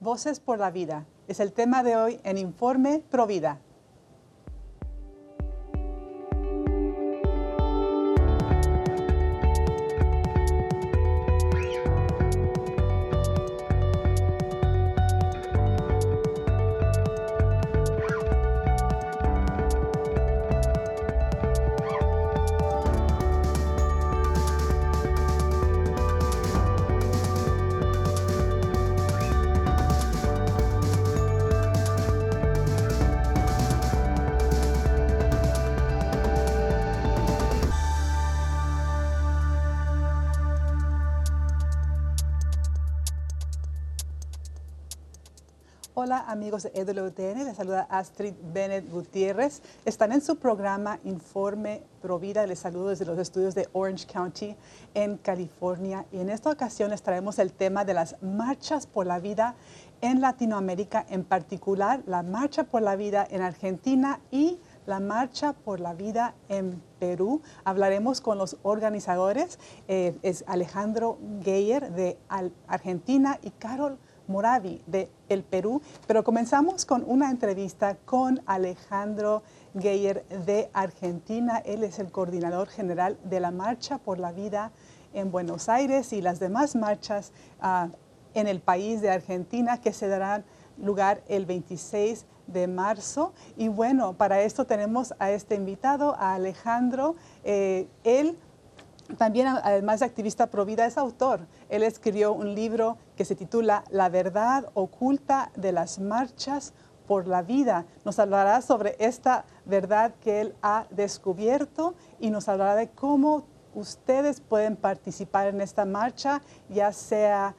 Voces por la Vida. Es el tema de hoy en Informe Provida. Amigos de EWTN, les saluda Astrid Bennett Gutiérrez. Están en su programa Informe Provida. Les saludo desde los estudios de Orange County en California. Y en esta ocasión les traemos el tema de las marchas por la vida en Latinoamérica, en particular la marcha por la vida en Argentina y la marcha por la vida en Perú. Hablaremos con los organizadores, eh, es Alejandro Geyer de Argentina y Carol Moravi de El Perú, pero comenzamos con una entrevista con Alejandro Geyer de Argentina. Él es el coordinador general de la Marcha por la Vida en Buenos Aires y las demás marchas ah, en el país de Argentina que se darán lugar el 26 de marzo. Y bueno, para esto tenemos a este invitado, a Alejandro. Eh, él también, además de activista pro vida, es autor. Él escribió un libro que se titula La verdad oculta de las marchas por la vida. Nos hablará sobre esta verdad que él ha descubierto y nos hablará de cómo ustedes pueden participar en esta marcha, ya sea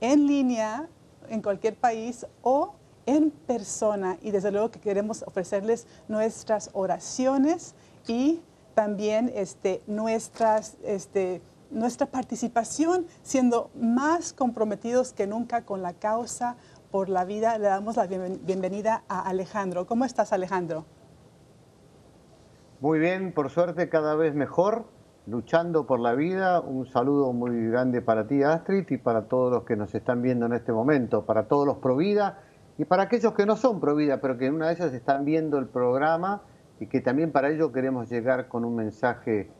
en línea, en cualquier país o en persona. Y desde luego que queremos ofrecerles nuestras oraciones y también este, nuestras, este, nuestra participación, siendo más comprometidos que nunca con la causa por la vida. Le damos la bienvenida a Alejandro. ¿Cómo estás, Alejandro? Muy bien, por suerte cada vez mejor, luchando por la vida. Un saludo muy grande para ti, Astrid, y para todos los que nos están viendo en este momento, para todos los pro vida y para aquellos que no son pro vida, pero que en una de ellas están viendo el programa y que también para ello queremos llegar con un mensaje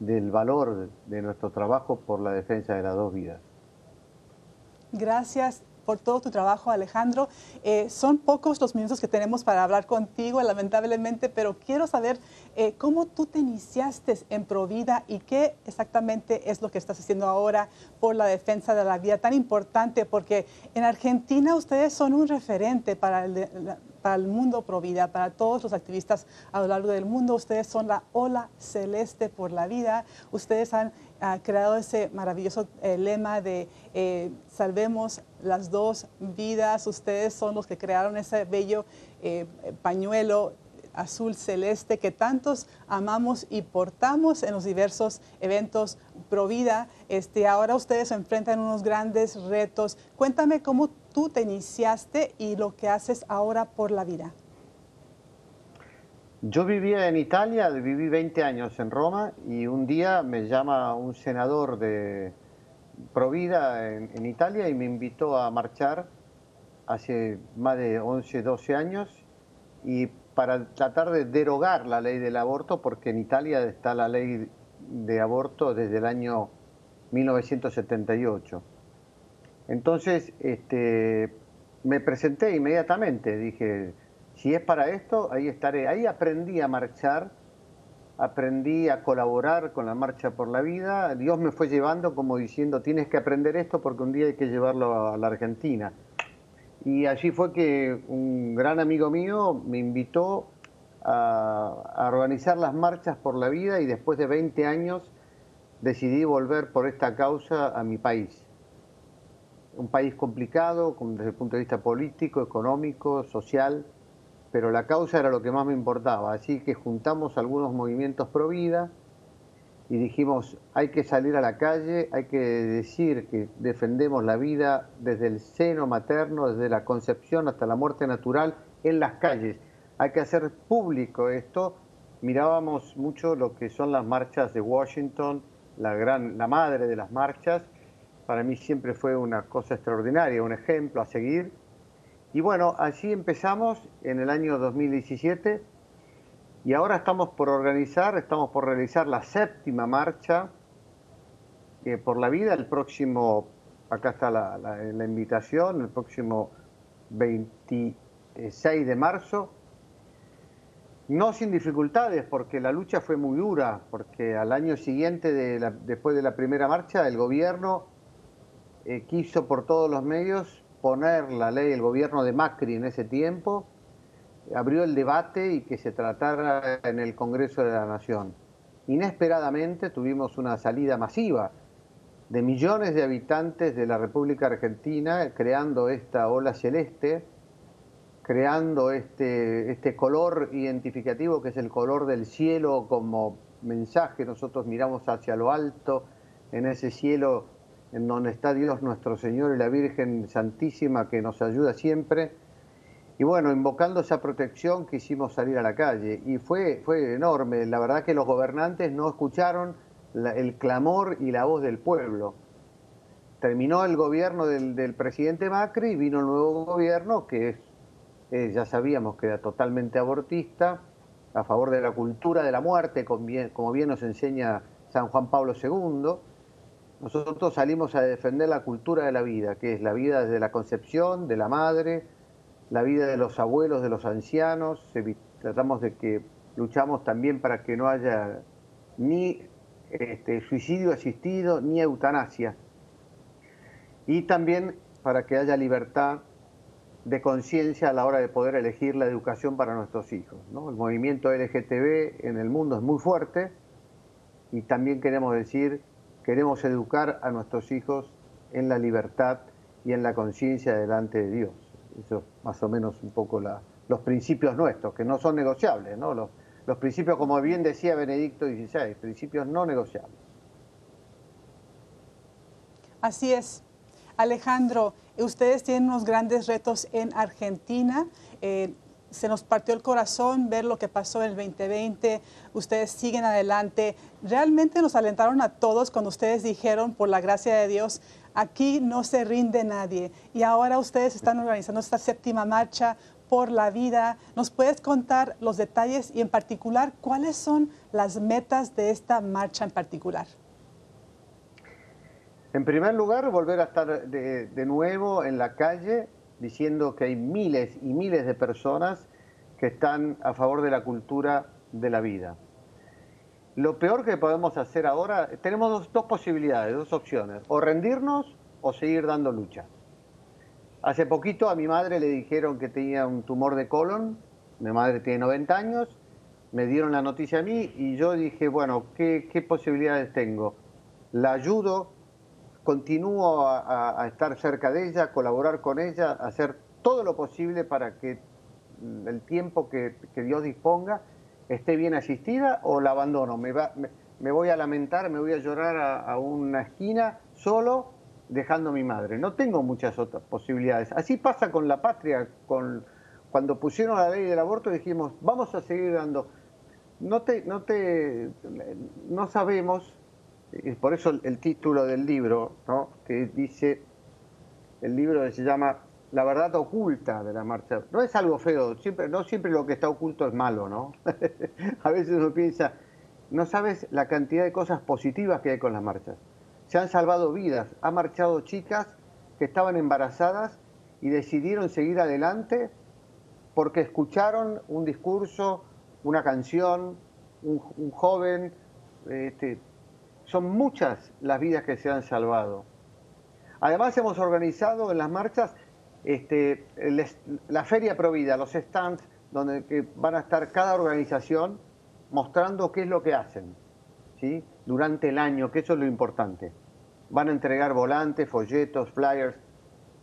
del valor de nuestro trabajo por la defensa de las dos vidas. Gracias por todo tu trabajo, Alejandro. Eh, son pocos los minutos que tenemos para hablar contigo, lamentablemente, pero quiero saber eh, cómo tú te iniciaste en Provida y qué exactamente es lo que estás haciendo ahora por la defensa de la vida, tan importante, porque en Argentina ustedes son un referente para el, para el mundo Provida, para todos los activistas a lo largo del mundo. Ustedes son la ola celeste por la vida. Ustedes han ha creado ese maravilloso eh, lema de eh, salvemos las dos vidas. Ustedes son los que crearon ese bello eh, pañuelo azul celeste que tantos amamos y portamos en los diversos eventos pro vida. Este, ahora ustedes se enfrentan unos grandes retos. Cuéntame cómo tú te iniciaste y lo que haces ahora por la vida. Yo vivía en Italia, viví 20 años en Roma y un día me llama un senador de Provida en, en Italia y me invitó a marchar hace más de 11, 12 años y para tratar de derogar la ley del aborto, porque en Italia está la ley de aborto desde el año 1978. Entonces, este, me presenté inmediatamente, dije, si es para esto, ahí estaré. Ahí aprendí a marchar, aprendí a colaborar con la Marcha por la Vida. Dios me fue llevando como diciendo, tienes que aprender esto porque un día hay que llevarlo a la Argentina. Y allí fue que un gran amigo mío me invitó a, organizar las marchas por la vida y después de 20 años decidí volver por esta causa a mi país. Un país complicado desde el punto de vista político, económico, social, pero la causa era lo que más me importaba. Así que juntamos algunos movimientos pro vida y dijimos, hay que salir a la calle, hay que decir que defendemos la vida desde el seno materno, desde la concepción hasta la muerte natural en las calles. Hay que hacer público esto. Mirábamos mucho lo que son las marchas de Washington, la, gran, la madre de las marchas, para mí siempre fue una cosa extraordinaria, un ejemplo a seguir. Y bueno, así empezamos en el año 2017 y ahora estamos por organizar, estamos por realizar la séptima marcha eh, por la vida el próximo, acá está la, invitación, el próximo 26 de marzo no sin dificultades, porque la lucha fue muy dura, porque al año siguiente, de después de la primera marcha, el gobierno eh, quiso por todos los medios poner la ley, el gobierno de Macri en ese tiempo, abrió el debate y que se tratara en el Congreso de la Nación. Inesperadamente tuvimos una salida masiva de millones de habitantes de la República Argentina creando esta ola celeste creando este, este color identificativo que es el color del cielo como mensaje. Nosotros miramos hacia lo alto, en ese cielo en donde está Dios nuestro Señor y la Virgen Santísima que nos ayuda siempre. Y bueno, invocando esa protección quisimos salir a la calle y fue, fue enorme. La verdad que los gobernantes no escucharon el clamor y la voz del pueblo. Terminó el gobierno del, presidente Macri y vino el nuevo gobierno que es eh, ya sabíamos que era totalmente abortista, a favor de la cultura de la muerte, como bien, nos enseña San Juan Pablo II. Nosotros salimos a defender la cultura de la vida, que es la vida desde la concepción de la madre, la vida de los abuelos, de los ancianos. Tratamos de que luchamos también para que no haya ni este, suicidio asistido ni eutanasia. Y también para que haya libertad de conciencia a la hora de poder elegir la educación para nuestros hijos. El movimiento LGTB en el mundo es muy fuerte y también queremos decir, queremos educar a nuestros hijos en la libertad y en la conciencia delante de Dios. Eso es más o menos un poco los principios nuestros, que no son negociables, los principios, como bien decía Benedicto XVI, principios no negociables. Así es. Alejandro, Ustedes tienen unos grandes retos en Argentina. Eh, se nos partió el corazón ver lo que pasó en el 2020. Ustedes siguen adelante. Realmente nos alentaron a todos cuando ustedes dijeron, por la gracia de Dios, aquí no se rinde nadie. Y ahora ustedes están organizando esta séptima marcha por la vida. ¿Nos puedes contar los detalles y en particular cuáles son las metas de esta marcha en particular? En primer lugar, volver a estar de, nuevo en la calle diciendo que hay miles y miles de personas que están a favor de la cultura de la vida. Lo peor que podemos hacer ahora, tenemos dos, posibilidades, dos opciones, o rendirnos o seguir dando lucha. Hace poquito a mi madre le dijeron que tenía un tumor de colon, mi madre tiene 90 años, me dieron la noticia a mí y yo dije, bueno, ¿qué, qué posibilidades tengo? La ayudo continúo a, estar cerca de ella, colaborar con ella, hacer todo lo posible para que mm, el tiempo que, Dios disponga esté bien asistida o la abandono. Me, me, voy a lamentar, me voy a llorar a, una esquina solo dejando a mi madre. No tengo muchas otras posibilidades. Así pasa con la patria, con, cuando pusieron la ley del aborto dijimos, vamos a seguir dando. No, te, no, te, no sabemos por eso el, título del libro, ¿no? que dice, el libro se llama La verdad oculta de la marcha. No es algo feo, siempre, no siempre lo que está oculto es malo, ¿no? a veces uno piensa, no sabes la cantidad de cosas positivas que hay con las marchas. Se han salvado vidas, han marchado chicas que estaban embarazadas y decidieron seguir adelante porque escucharon un discurso, una canción, un, un joven, este, son muchas las vidas que se han salvado. Además hemos organizado en las marchas este, la Feria Provida, los stands donde van a estar cada organización mostrando qué es lo que hacen durante el año, que eso es lo importante. Van a entregar volantes, folletos, flyers,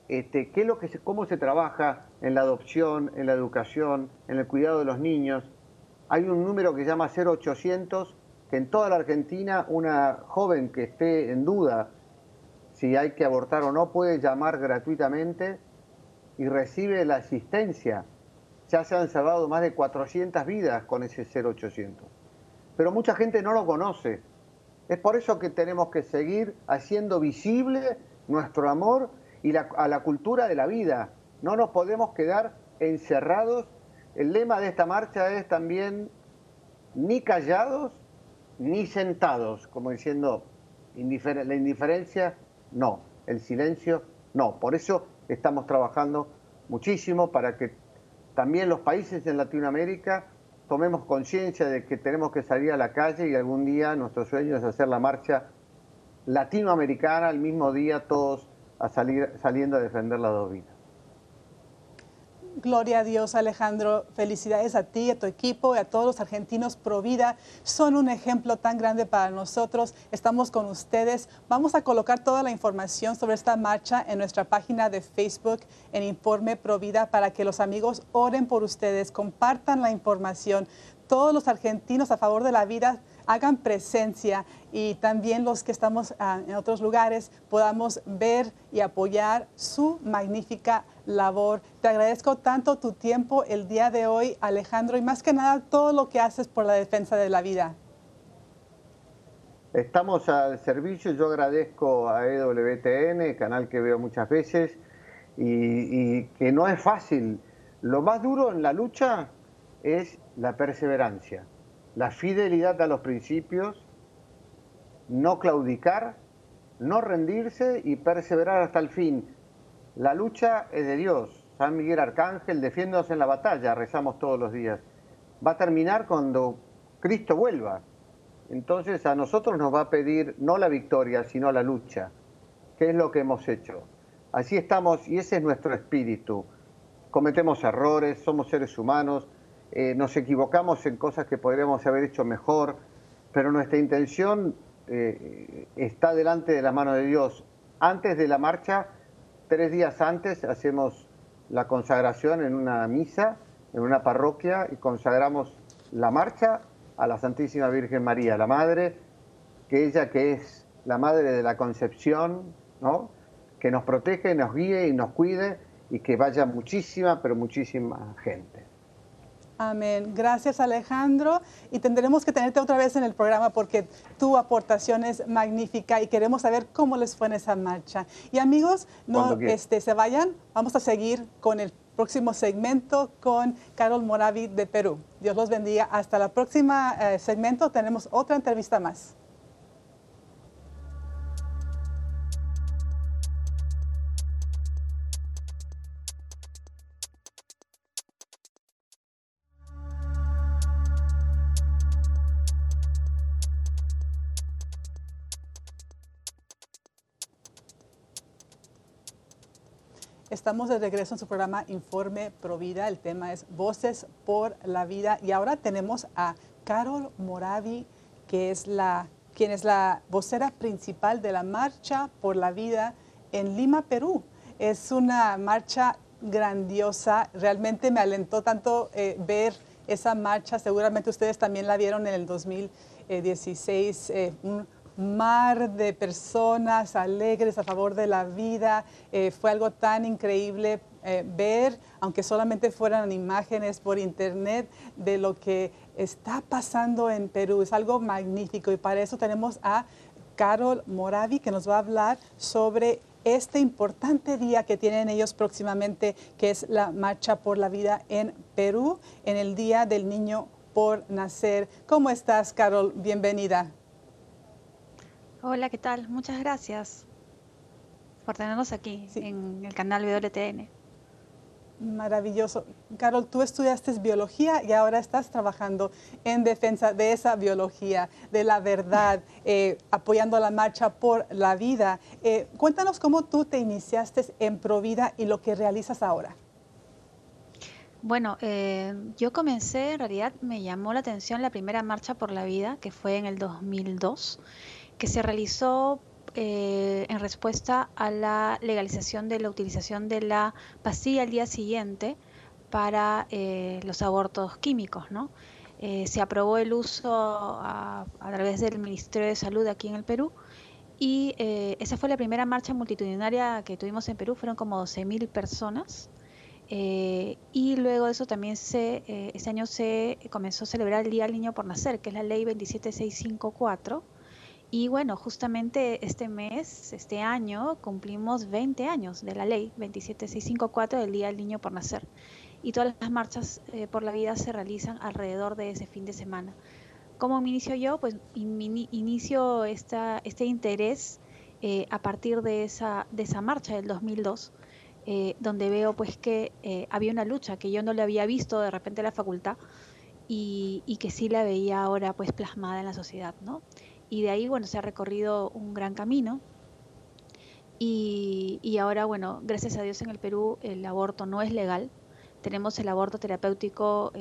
este, qué es lo que cómo se trabaja en la adopción, en la educación, en el cuidado de los niños. Hay un número que se llama 0800 que en toda la Argentina una joven que esté en duda si hay que abortar o no puede llamar gratuitamente y recibe la asistencia. Ya se han salvado más de 400 vidas con ese 0800. Pero mucha gente no lo conoce. Es por eso que tenemos que seguir haciendo visible nuestro amor y a la cultura de la vida. No nos podemos quedar encerrados. El lema de esta marcha es también ni callados ni sentados, como diciendo la indiferencia, no, el silencio, no. Por eso estamos trabajando muchísimo para que también los países en Latinoamérica tomemos conciencia de que tenemos que salir a la calle y algún día nuestro sueño es hacer la marcha latinoamericana al mismo día todos a salir, saliendo a defender la dos vidas. Gloria a Dios, Alejandro. Felicidades a ti, a tu equipo y a todos los argentinos Pro Vida. Son un ejemplo tan grande para nosotros. Estamos con ustedes. Vamos a colocar toda la información sobre esta marcha en nuestra página de Facebook en Informe Pro Vida para que los amigos oren por ustedes, compartan la información. Todos los argentinos a favor de la vida hagan presencia y también los que estamos ah, en otros lugares podamos ver y apoyar su magnífica labor. Te agradezco tanto tu tiempo el día de hoy, Alejandro, y más que nada todo lo que haces por la defensa de la vida. Estamos al servicio, yo agradezco a EWTN, canal que veo muchas veces, y, y que no es fácil. Lo más duro en la lucha es la perseverancia la fidelidad a los principios, no claudicar, no rendirse y perseverar hasta el fin. La lucha es de Dios. San Miguel Arcángel, defiéndonos en la batalla, rezamos todos los días. Va a terminar cuando Cristo vuelva. Entonces a nosotros nos va a pedir no la victoria, sino la lucha. ¿Qué es lo que hemos hecho? Así estamos y ese es nuestro espíritu. Cometemos errores, somos seres humanos, eh, nos equivocamos en cosas que podríamos haber hecho mejor, pero nuestra intención eh, está delante de la mano de Dios. Antes de la marcha, tres días antes, hacemos la consagración en una misa, en una parroquia, y consagramos la marcha a la Santísima Virgen María, la Madre, que ella que es la Madre de la Concepción, ¿no? que nos protege, nos guíe y nos cuide y que vaya muchísima, pero muchísima gente. Amén. Gracias Alejandro y tendremos que tenerte otra vez en el programa porque tu aportación es magnífica y queremos saber cómo les fue en esa marcha. Y amigos, no este, se vayan, vamos a seguir con el próximo segmento con Carol Moravi de Perú. Dios los bendiga. Hasta la próxima eh, segmento tenemos otra entrevista más. Estamos de regreso en su programa Informe Pro Vida. El tema es Voces por la Vida. Y ahora tenemos a Carol Moravi, que es la, quien es la vocera principal de la Marcha por la Vida en Lima, Perú. Es una marcha grandiosa. Realmente me alentó tanto eh, ver esa marcha. Seguramente ustedes también la vieron en el 2016. Eh, mar de personas alegres a favor de la vida. Eh, fue algo tan increíble eh, ver, aunque solamente fueran imágenes por internet, de lo que está pasando en Perú. Es algo magnífico y para eso tenemos a Carol Moravi que nos va a hablar sobre este importante día que tienen ellos próximamente, que es la Marcha por la Vida en Perú, en el Día del Niño por Nacer. ¿Cómo estás, Carol? Bienvenida. Hola, ¿qué tal? Muchas gracias por tenernos aquí en el canal WTN. Maravilloso. Carol, tú estudiaste biología y ahora estás trabajando en defensa de esa biología, de la verdad, eh, apoyando la marcha por la vida. Eh, cuéntanos cómo tú te iniciaste en Provida y lo que realizas ahora. Bueno, eh, yo comencé, en realidad me llamó la atención la primera marcha por la vida, que fue en el 2002 que se realizó eh, en respuesta a la legalización de la utilización de la pastilla al día siguiente para eh, los abortos químicos, ¿no? Eh, se aprobó el uso a, través del Ministerio de Salud aquí en el Perú y esa fue la primera marcha multitudinaria que tuvimos en Perú, fueron como 12.000 personas. y luego de eso también se, ese año se comenzó a celebrar el Día del Niño por Nacer, que es la ley 27654, Y bueno, justamente este mes, este año, cumplimos 20 años de la ley 27654 del Día del Niño por Nacer. Y todas las marchas eh, por la vida se realizan alrededor de ese fin de semana. ¿Cómo me inicio yo? Pues inicio esta, este interés eh, a partir de esa, de esa marcha del 2002, eh, donde veo pues que eh, había una lucha que yo no le había visto de repente en la facultad y, que sí la veía ahora pues plasmada en la sociedad, ¿no? Y de ahí, bueno, se ha recorrido un gran camino y, y ahora, bueno, gracias a Dios en el Perú el aborto no es legal, tenemos el aborto terapéutico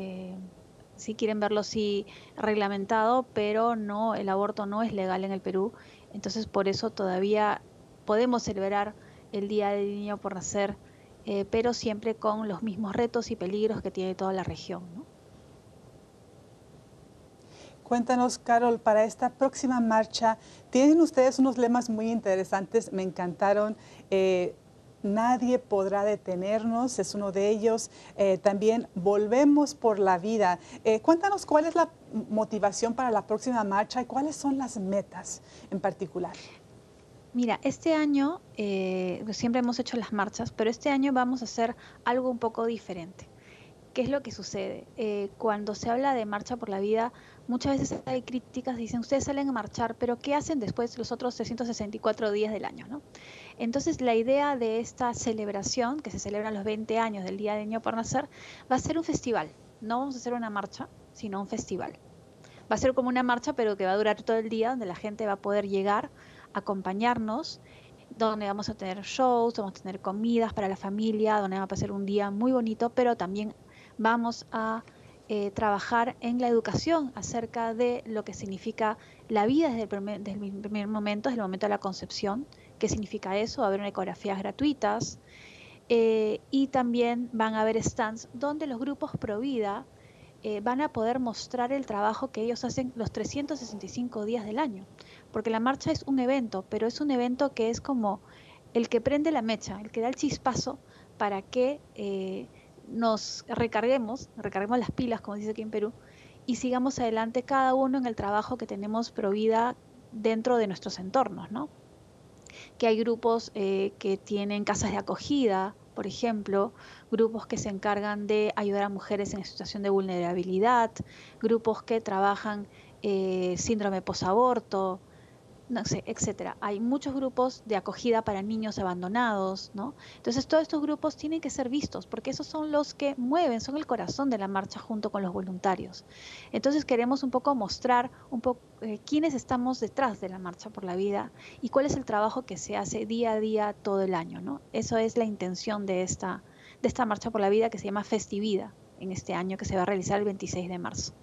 si quieren verlo sí reglamentado, pero no, el aborto no es legal en el Perú. Entonces por eso todavía podemos celebrar el Día del Niño por Nacer, eh, pero siempre con los mismos retos y peligros que tiene toda la región. Cuéntanos, Carol, para esta próxima marcha, tienen ustedes unos lemas muy interesantes, me encantaron. Eh, Nadie podrá detenernos, es uno de ellos. Eh, también volvemos por la vida. Eh, cuéntanos cuál es la motivación para la próxima marcha y cuáles son las metas en particular. Mira, este año siempre hemos hecho las marchas, pero este año vamos a hacer algo un poco diferente. ¿Qué es lo que sucede? cuando se habla de marcha por la vida, muchas veces hay críticas, dicen, ustedes salen a marchar, pero ¿qué hacen después los otros 364 días del año? ¿no? Entonces la idea de esta celebración, que se celebra los 20 años del Día de Niño por Nacer, va a ser un festival. No vamos a hacer una marcha, sino un festival. Va a ser como una marcha, pero que va a durar todo el día, donde la gente va a poder llegar, acompañarnos, donde vamos a tener shows, vamos a tener comidas para la familia, donde va a pasar un día muy bonito, pero también vamos a eh, trabajar en la educación acerca de lo que significa la vida desde el primer, desde el primer momento, desde el momento de la concepción, ¿Qué significa eso? Va a haber ecografías gratuitas eh, y también van a haber stands donde los grupos Provida eh, van a poder mostrar el trabajo que ellos hacen los 365 días del año. Porque la marcha es un evento, pero es un evento que es como el que prende la mecha, el que da el chispazo para que eh, nos recarguemos, recarguemos las pilas, como dice aquí en Perú, y sigamos adelante cada uno en el trabajo que tenemos Provida dentro de nuestros entornos, ¿no? que hay grupos eh, que tienen casas de acogida, por ejemplo, grupos que se encargan de ayudar a mujeres en situación de vulnerabilidad, grupos que trabajan eh, síndrome posaborto, no. Hay muchos grupos de acogida para niños abandonados, ¿no? Entonces todos estos grupos tienen que ser vistos porque esos son los que mueven, son el corazón de la marcha junto con los voluntarios. Entonces queremos un poco mostrar un poco eh, quiénes estamos detrás de la marcha por la vida y cuál es el trabajo que se hace día a día todo el año, ¿no? Eso es la intención de esta de esta marcha por la vida que se llama Festivida en este año que se va a realizar el 26 de marzo.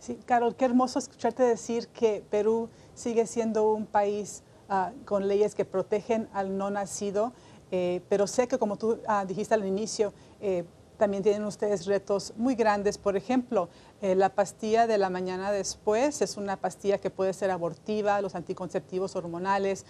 Sí, Carol, qué hermoso escucharte decir que Perú sigue siendo un país ah, con leyes que protegen al no nacido, eh, pero sé que como tú ah, dijiste al inicio, eh, también tienen ustedes retos muy grandes. Por ejemplo, eh, la pastilla de la mañana después es una pastilla que puede ser abortiva, los anticonceptivos hormonales,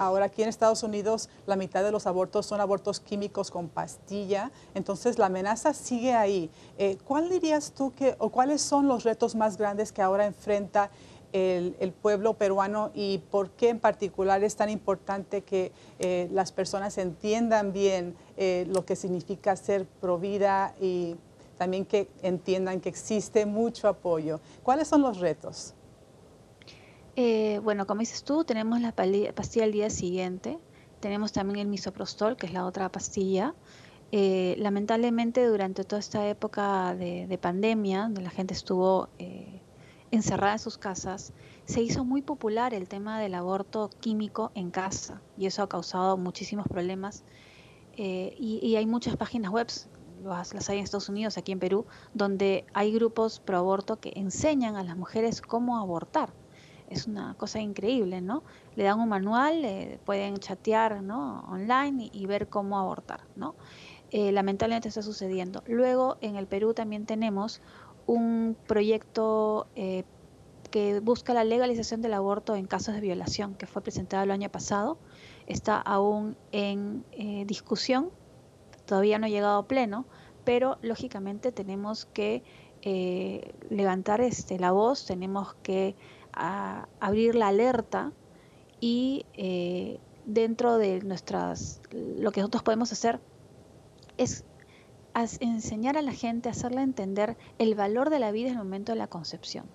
Ahora aquí en Estados Unidos la mitad de los abortos son abortos químicos con pastilla, entonces la amenaza sigue ahí. Eh, ¿Cuál dirías tú que, o cuáles son los retos más grandes que ahora enfrenta el, pueblo peruano y por qué en particular es tan importante que eh, las personas entiendan bien eh, lo que significa ser provida y también que entiendan que existe mucho apoyo? ¿Cuáles son los retos? Eh, bueno, como dices tú, tenemos la pastilla al día siguiente, tenemos también el misoprostol, que es la otra pastilla. Eh, lamentablemente durante toda esta época de, pandemia, donde la gente estuvo eh, encerrada en sus casas, se hizo muy popular el tema del aborto químico en casa y eso ha causado muchísimos problemas. y, hay muchas páginas web, las hay en Estados Unidos, aquí en Perú, donde hay grupos pro aborto que enseñan a las mujeres cómo abortar es una cosa increíble, ¿no? Le dan un manual, pueden chatear, ¿no? Online y, ver cómo abortar, ¿no? Eh, lamentablemente está sucediendo. Luego, en el Perú también tenemos un proyecto eh, que busca la legalización del aborto en casos de violación, que fue presentado el año pasado. Está aún en eh, discusión, todavía no ha llegado a pleno, pero lógicamente tenemos que eh, levantar este, la voz, tenemos que abrir la alerta y eh, dentro de nuestras, lo que nosotros podemos hacer es enseñar a la gente, hacerle entender el valor de la vida en el momento de la concepción.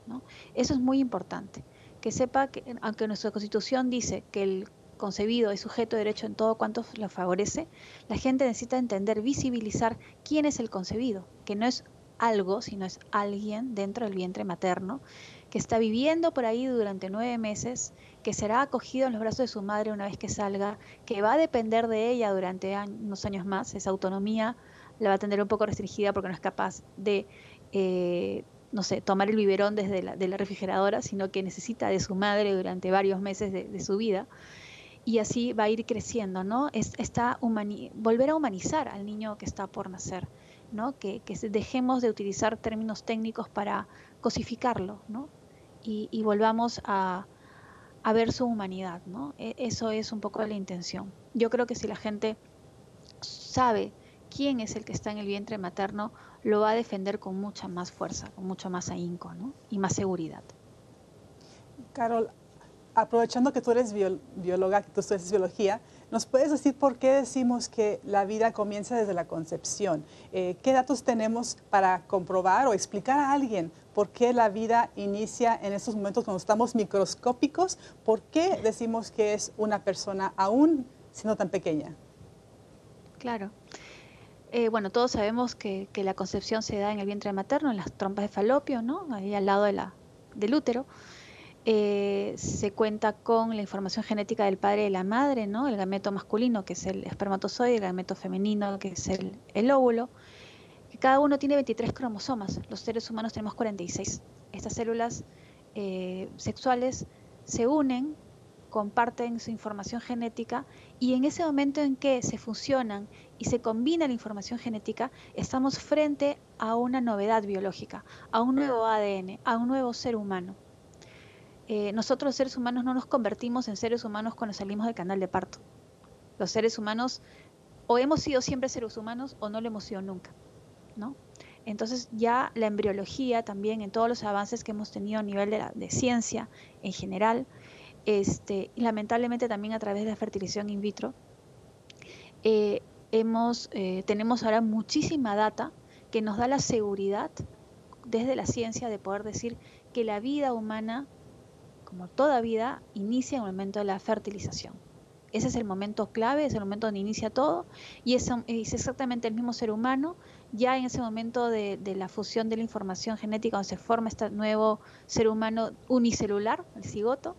Eso es muy importante. Que sepa que, aunque nuestra constitución dice que el concebido es sujeto de derecho en todo cuanto lo favorece, la gente necesita entender, visibilizar quién es el concebido, que no es algo, sino es alguien dentro del vientre materno, que está viviendo por ahí durante nueve meses, que será acogido en los brazos de su madre una vez que salga, que va a depender de ella durante unos años más, esa autonomía la va a tener un poco restringida porque no es capaz de, eh, no sé, tomar el biberón desde la, de la refrigeradora, sino que necesita de su madre durante varios meses de, su vida. Y así va a ir creciendo, ¿no? Es, está volver a humanizar al niño que está por nacer, ¿no? Que, dejemos de utilizar términos técnicos para cosificarlo, ¿no? Y, volvamos a, ver su humanidad, ¿no? E, eso es un poco la intención. Yo creo que si la gente sabe quién es el que está en el vientre materno, lo va a defender con mucha más fuerza, con mucho más ahínco y más seguridad. Carol, aprovechando que tú eres bióloga, que tú estudias biología, ¿nos puedes decir por qué decimos que la vida comienza desde la concepción? Eh, ¿Qué datos tenemos para comprobar o explicar a alguien por qué la vida inicia en estos momentos cuando estamos microscópicos? ¿Por qué decimos que es una persona aún siendo tan pequeña? Claro. Eh, bueno, todos sabemos que, la concepción se da en el vientre materno, en las trompas de falopio, ¿no? Ahí al lado de la, del útero. Eh, se cuenta con la información genética del padre y de la madre, ¿no? El gameto masculino, que es el espermatozoide, el gameto femenino, que es el, óvulo. Que cada uno tiene 23 cromosomas. Los seres humanos tenemos 46. Estas células eh, sexuales se unen comparten su información genética y en ese momento en que se fusionan y se combina la información genética, estamos frente a una novedad biológica, a un nuevo ADN, a un nuevo ser humano. Eh, nosotros los seres humanos no nos convertimos en seres humanos cuando salimos del canal de parto. Los seres humanos o hemos sido siempre seres humanos o no lo hemos sido nunca, Entonces ya la embriología también en todos los avances que hemos tenido a nivel de, de ciencia en general, este, lamentablemente también a través de la fertilización in vitro, eh, hemos, eh, tenemos ahora muchísima data que nos da la seguridad desde la ciencia de poder decir que la vida humana, como toda vida, inicia en el momento de la fertilización. Ese es el momento clave, es el momento donde inicia todo y es, es exactamente el mismo ser humano, ya en ese momento de, la fusión de la información genética donde se forma este nuevo ser humano unicelular, el cigoto,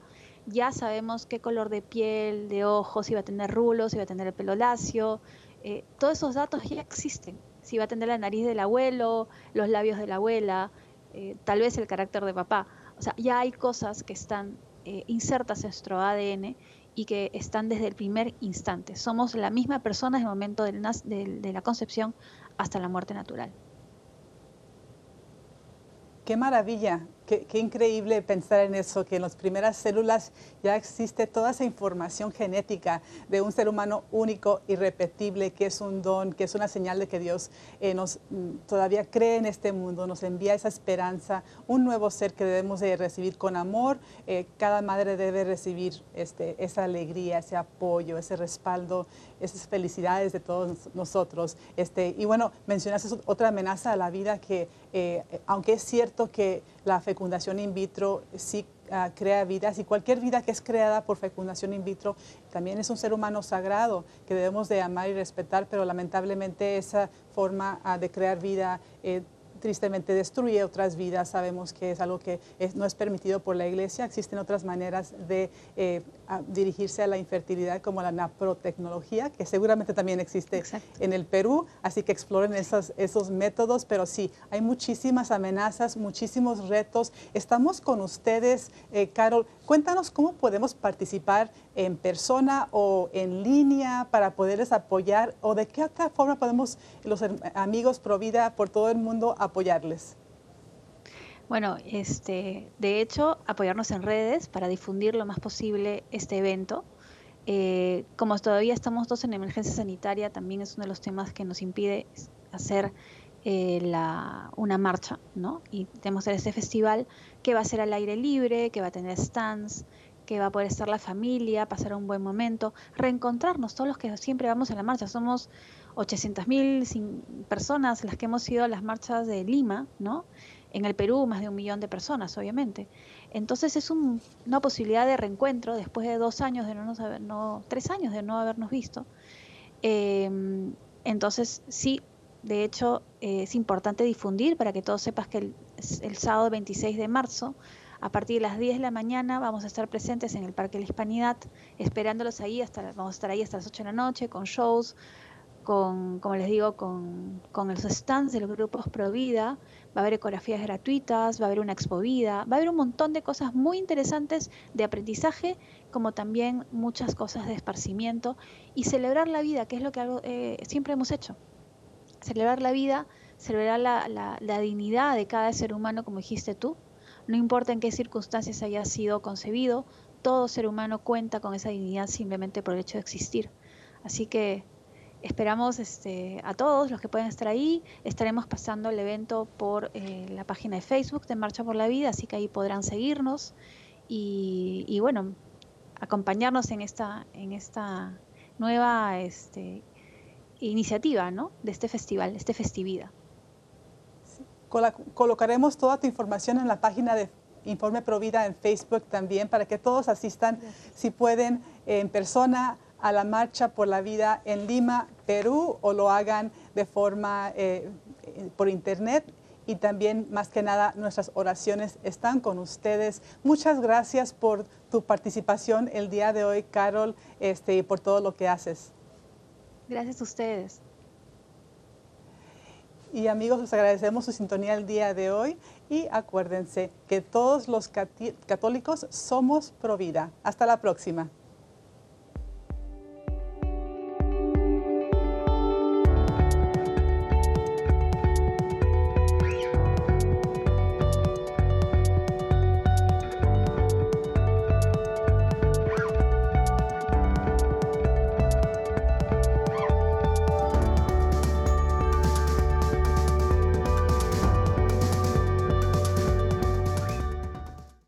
ya sabemos qué color de piel, de ojos, si va a tener rulos, si va a tener el pelo lacio, eh, todos esos datos ya existen. Si va a tener la nariz del abuelo, los labios de la abuela, eh, tal vez el carácter de papá. O sea, ya hay cosas que están eh, insertas en nuestro ADN y que están desde el primer instante. Somos la misma persona desde el momento de la concepción hasta la muerte natural. Qué maravilla. Qué, increíble pensar en eso, que en las primeras células ya existe toda esa información genética de un ser humano único, irrepetible, que es un don, que es una señal de que Dios eh, nos mm, todavía cree en este mundo, nos envía esa esperanza, un nuevo ser que debemos de recibir con amor. Eh, cada madre debe recibir este, esa alegría, ese apoyo, ese respaldo, esas felicidades de todos nosotros. Este, y bueno, mencionaste otra amenaza a la vida que, eh, aunque es cierto que la fecundación in vitro sí ah, crea vidas y cualquier vida que es creada por fecundación in vitro también es un ser humano sagrado que debemos de amar y respetar, pero lamentablemente esa forma ah, de crear vida eh, tristemente destruye otras vidas. Sabemos que es algo que no es permitido por la iglesia. Existen otras maneras de eh, dirigirse a la infertilidad como la naprotecnología, que seguramente también existe en el Perú. Así que exploren esos, esos métodos. Pero sí, hay muchísimas amenazas, muchísimos retos. Estamos con ustedes, eh, Carol. Cuéntanos cómo podemos participar en persona o en línea para poderles apoyar o de qué otra forma podemos los amigos Provida por todo el mundo apoyarles. Bueno, este, de hecho, apoyarnos en redes para difundir lo más posible este evento. Eh, como todavía estamos todos en emergencia sanitaria, también es uno de los temas que nos impide hacer eh, la, una marcha, ¿no? Y tenemos este festival que va a ser al aire libre, que va a tener stands, que va a poder estar la familia, pasar un buen momento, reencontrarnos todos los que siempre vamos a la marcha. Somos 800.000 personas las que hemos ido a las marchas de Lima, ¿no? En el Perú más de un millón de personas, obviamente. Entonces es una posibilidad de reencuentro después de dos años de no nos no, tres años de no habernos visto. Em, entonces sí, de hecho, eh, es importante difundir para que todos sepas que el, sábado 26 de marzo, a partir de las 10 de la mañana, vamos a estar presentes en el Parque de la Hispanidad, esperándolos ahí, hasta, vamos a estar ahí hasta las 8 de la noche, con shows, con, como les digo, con, con los stands de los grupos Pro Vida, va a haber ecografías gratuitas, va a haber una expo vida, va a haber un montón de cosas muy interesantes de aprendizaje, como también muchas cosas de esparcimiento y celebrar la vida, que es lo que eh, siempre hemos hecho celebrar la vida, celebrar la, dignidad de cada ser humano, como dijiste tú. No importa en qué circunstancias haya sido concebido, todo ser humano cuenta con esa dignidad simplemente por el hecho de existir. Así que esperamos este, a todos los que pueden estar ahí. Estaremos pasando el evento por eh, la página de Facebook de Marcha por la Vida, así que ahí podrán seguirnos y, bueno, acompañarnos en esta, en esta nueva este, iniciativa ¿no? de este festival, este festividad. Colocaremos toda tu información en la página de Informe Provida en Facebook también para que todos asistan, si pueden, en persona a la Marcha por la Vida en Lima, Perú, o lo hagan de forma eh, por internet. Y también, más que nada, nuestras oraciones están con ustedes. Muchas gracias por tu participación el día de hoy, Carol, este, y por todo lo que haces. Gracias a ustedes. Y amigos, les agradecemos su sintonía el día de hoy y acuérdense que todos los católicos somos pro vida. Hasta la próxima.